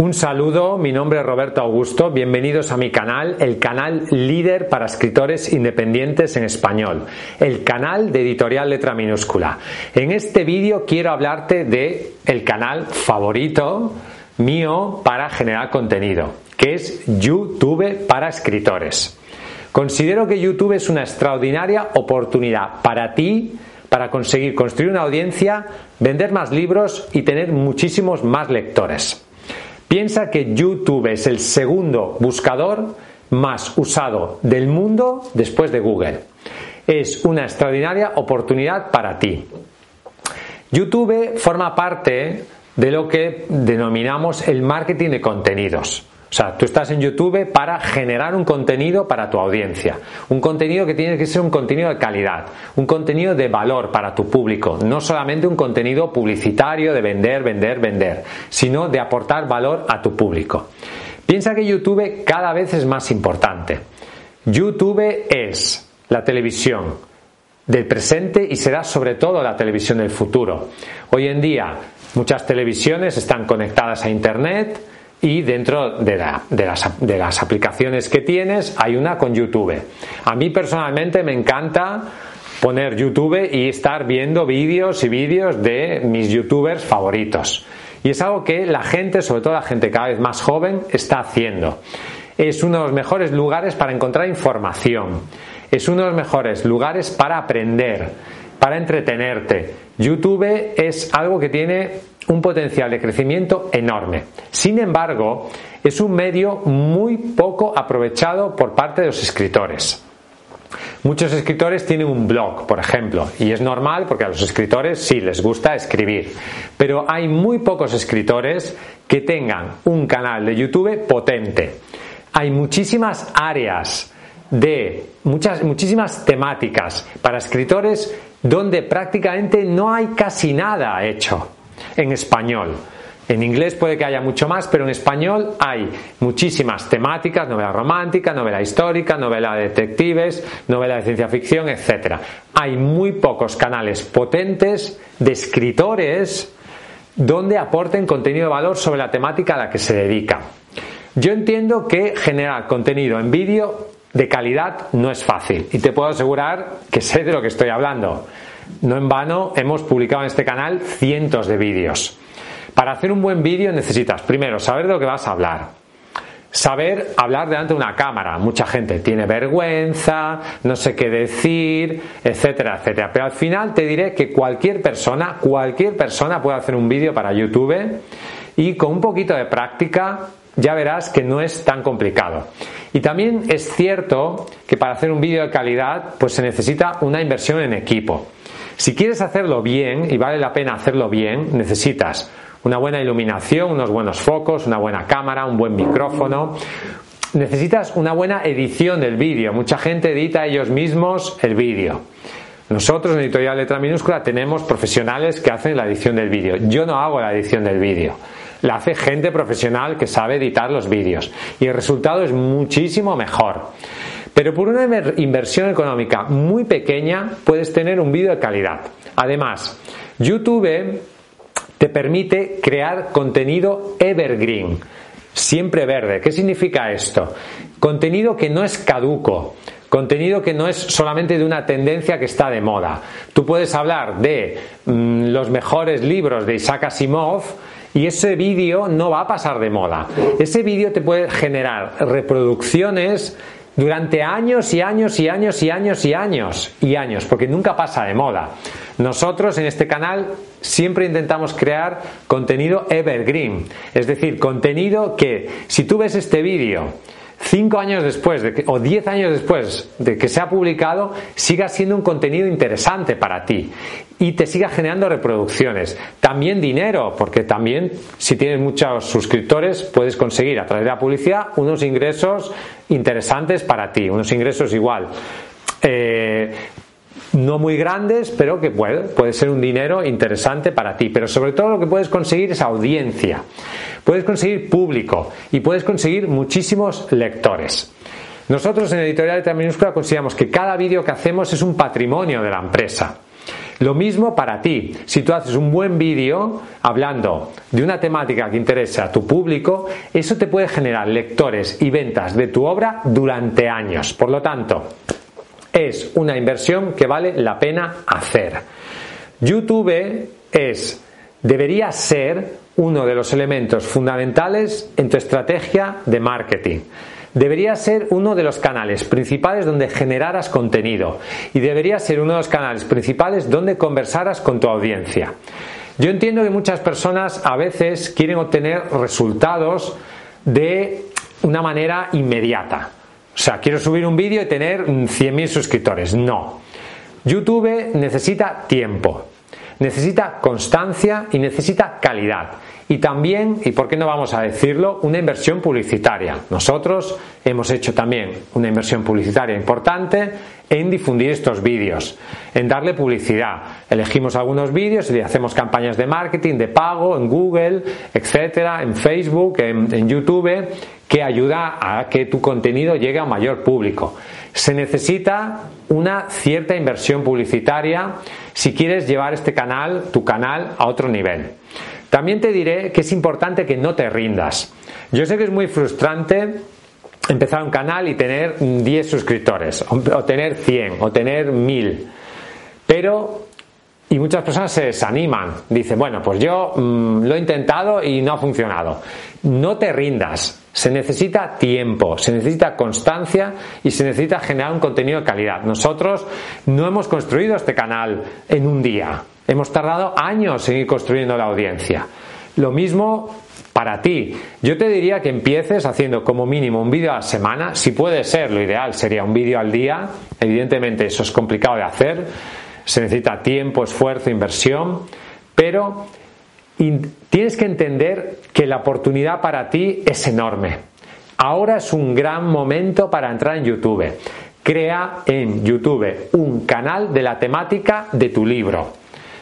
Un saludo, mi nombre es Roberto Augusto, bienvenidos a mi canal, el canal líder para escritores independientes en español, el canal de editorial letra minúscula. En este vídeo quiero hablarte de el canal favorito mío para generar contenido, que es YouTube para escritores. Considero que YouTube es una extraordinaria oportunidad para ti para conseguir construir una audiencia, vender más libros y tener muchísimos más lectores. Piensa que YouTube es el segundo buscador más usado del mundo después de Google. Es una extraordinaria oportunidad para ti. YouTube forma parte de lo que denominamos el marketing de contenidos. O sea, tú estás en YouTube para generar un contenido para tu audiencia. Un contenido que tiene que ser un contenido de calidad, un contenido de valor para tu público. No solamente un contenido publicitario de vender, vender, vender, sino de aportar valor a tu público. Piensa que YouTube cada vez es más importante. YouTube es la televisión del presente y será sobre todo la televisión del futuro. Hoy en día muchas televisiones están conectadas a Internet, y dentro de, la, de, las, de, las, aplicaciones que tienes hay una con YouTube. A mí personalmente me encanta poner YouTube y estar viendo vídeos y vídeos de mis youtubers favoritos. Y es algo que la gente, sobre todo la gente cada vez más joven, está haciendo. Es uno de los mejores lugares para encontrar información. Es uno de los mejores lugares para aprender, para entretenerte. YouTube es algo que tiene un potencial de crecimiento enorme. Sin embargo, es un medio muy poco aprovechado por parte de los escritores. Muchos escritores tienen un blog, por ejemplo, y es normal porque a los escritores sí les gusta escribir, pero hay muy pocos escritores que tengan un canal de YouTube potente. Hay muchísimas áreas de muchas, muchísimas temáticas para escritores donde prácticamente no hay casi nada hecho en español. En inglés puede que haya mucho más, pero en español hay muchísimas temáticas, novela romántica, novela histórica, novela de detectives, novela de ciencia ficción, etc. Hay muy pocos canales potentes de escritores donde aporten contenido de valor sobre la temática a la que se dedica. Yo entiendo que generar contenido en vídeo de calidad no es fácil y te puedo asegurar que sé de lo que estoy hablando. No en vano hemos publicado en este canal cientos de vídeos. Para hacer un buen vídeo necesitas primero saber de lo que vas a hablar, saber hablar delante de una cámara. Mucha gente tiene vergüenza, no sé qué decir, etcétera, etcétera. Pero al final te diré que cualquier persona, cualquier persona puede hacer un vídeo para YouTube y con un poquito de práctica ya verás que no es tan complicado. Y también es cierto que para hacer un vídeo de calidad pues se necesita una inversión en equipo. Si quieres hacerlo bien, y vale la pena hacerlo bien, necesitas una buena iluminación, unos buenos focos, una buena cámara, un buen micrófono. Necesitas una buena edición del vídeo. Mucha gente edita ellos mismos el vídeo. Nosotros en Editorial Letra Minúscula tenemos profesionales que hacen la edición del vídeo. Yo no hago la edición del vídeo. La hace gente profesional que sabe editar los vídeos. Y el resultado es muchísimo mejor. Pero por una inversión económica muy pequeña puedes tener un vídeo de calidad. Además, YouTube te permite crear contenido evergreen, siempre verde. ¿Qué significa esto? Contenido que no es caduco, contenido que no es solamente de una tendencia que está de moda. Tú puedes hablar de mm, los mejores libros de Isaac Asimov y ese vídeo no va a pasar de moda. Ese vídeo te puede generar reproducciones durante años y años y años y años y años y años, porque nunca pasa de moda. Nosotros en este canal siempre intentamos crear contenido evergreen, es decir, contenido que si tú ves este vídeo cinco años después de que, o diez años después de que se ha publicado, siga siendo un contenido interesante para ti y te siga generando reproducciones. También dinero, porque también si tienes muchos suscriptores puedes conseguir a través de la publicidad unos ingresos interesantes para ti, unos ingresos igual. Eh, no muy grandes, pero que puede, puede ser un dinero interesante para ti. Pero sobre todo lo que puedes conseguir es audiencia, puedes conseguir público y puedes conseguir muchísimos lectores. Nosotros en Editorial Letra Minúscula consideramos que cada vídeo que hacemos es un patrimonio de la empresa. Lo mismo para ti. Si tú haces un buen vídeo hablando de una temática que interesa a tu público, eso te puede generar lectores y ventas de tu obra durante años. Por lo tanto, es una inversión que vale la pena hacer. YouTube es, debería ser uno de los elementos fundamentales en tu estrategia de marketing. Debería ser uno de los canales principales donde generaras contenido y debería ser uno de los canales principales donde conversaras con tu audiencia. Yo entiendo que muchas personas a veces quieren obtener resultados de una manera inmediata. O sea, quiero subir un vídeo y tener 100.000 suscriptores. No. YouTube necesita tiempo, necesita constancia y necesita calidad. Y también, y por qué no vamos a decirlo, una inversión publicitaria. Nosotros hemos hecho también una inversión publicitaria importante en difundir estos vídeos, en darle publicidad. Elegimos algunos vídeos y le hacemos campañas de marketing, de pago, en Google, etcétera, en Facebook, en, en YouTube que ayuda a que tu contenido llegue a mayor público. Se necesita una cierta inversión publicitaria si quieres llevar este canal, tu canal, a otro nivel. También te diré que es importante que no te rindas. Yo sé que es muy frustrante empezar un canal y tener 10 suscriptores, o tener 100, o tener 1000. Pero y muchas personas se desaniman. Dicen, bueno, pues yo mm, lo he intentado y no ha funcionado. No te rindas. Se necesita tiempo, se necesita constancia y se necesita generar un contenido de calidad. Nosotros no hemos construido este canal en un día. Hemos tardado años en ir construyendo la audiencia. Lo mismo para ti. Yo te diría que empieces haciendo como mínimo un vídeo a la semana. Si puede ser, lo ideal sería un vídeo al día. Evidentemente eso es complicado de hacer. Se necesita tiempo, esfuerzo, inversión. Pero tienes que entender que la oportunidad para ti es enorme. Ahora es un gran momento para entrar en YouTube. Crea en YouTube un canal de la temática de tu libro.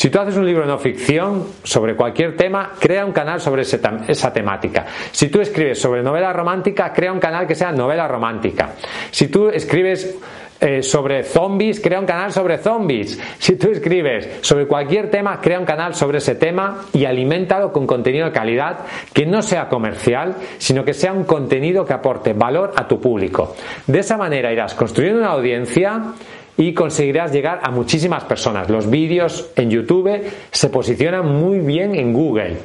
Si tú haces un libro de no ficción sobre cualquier tema, crea un canal sobre esa temática. Si tú escribes sobre novela romántica, crea un canal que sea novela romántica. Si tú escribes eh, sobre zombies, crea un canal sobre zombies. Si tú escribes sobre cualquier tema, crea un canal sobre ese tema y aliméntalo con contenido de calidad que no sea comercial, sino que sea un contenido que aporte valor a tu público. De esa manera irás construyendo una audiencia y conseguirás llegar a muchísimas personas. Los vídeos en YouTube se posicionan muy bien en Google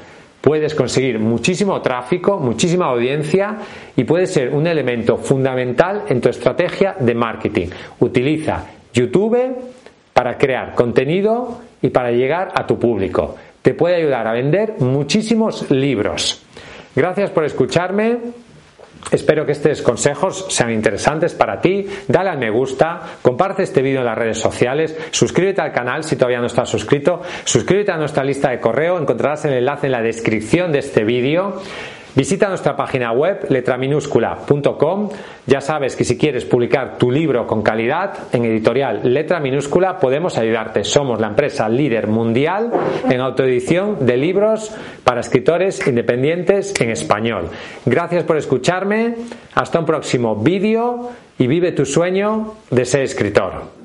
puedes conseguir muchísimo tráfico, muchísima audiencia y puede ser un elemento fundamental en tu estrategia de marketing. Utiliza YouTube para crear contenido y para llegar a tu público. Te puede ayudar a vender muchísimos libros. Gracias por escucharme. Espero que estos consejos sean interesantes para ti. Dale al me gusta, comparte este vídeo en las redes sociales, suscríbete al canal si todavía no estás suscrito, suscríbete a nuestra lista de correo, encontrarás el enlace en la descripción de este vídeo. Visita nuestra página web letraminúscula.com. Ya sabes que si quieres publicar tu libro con calidad en editorial Letra Minúscula podemos ayudarte. Somos la empresa líder mundial en autoedición de libros para escritores independientes en español. Gracias por escucharme. Hasta un próximo vídeo y vive tu sueño de ser escritor.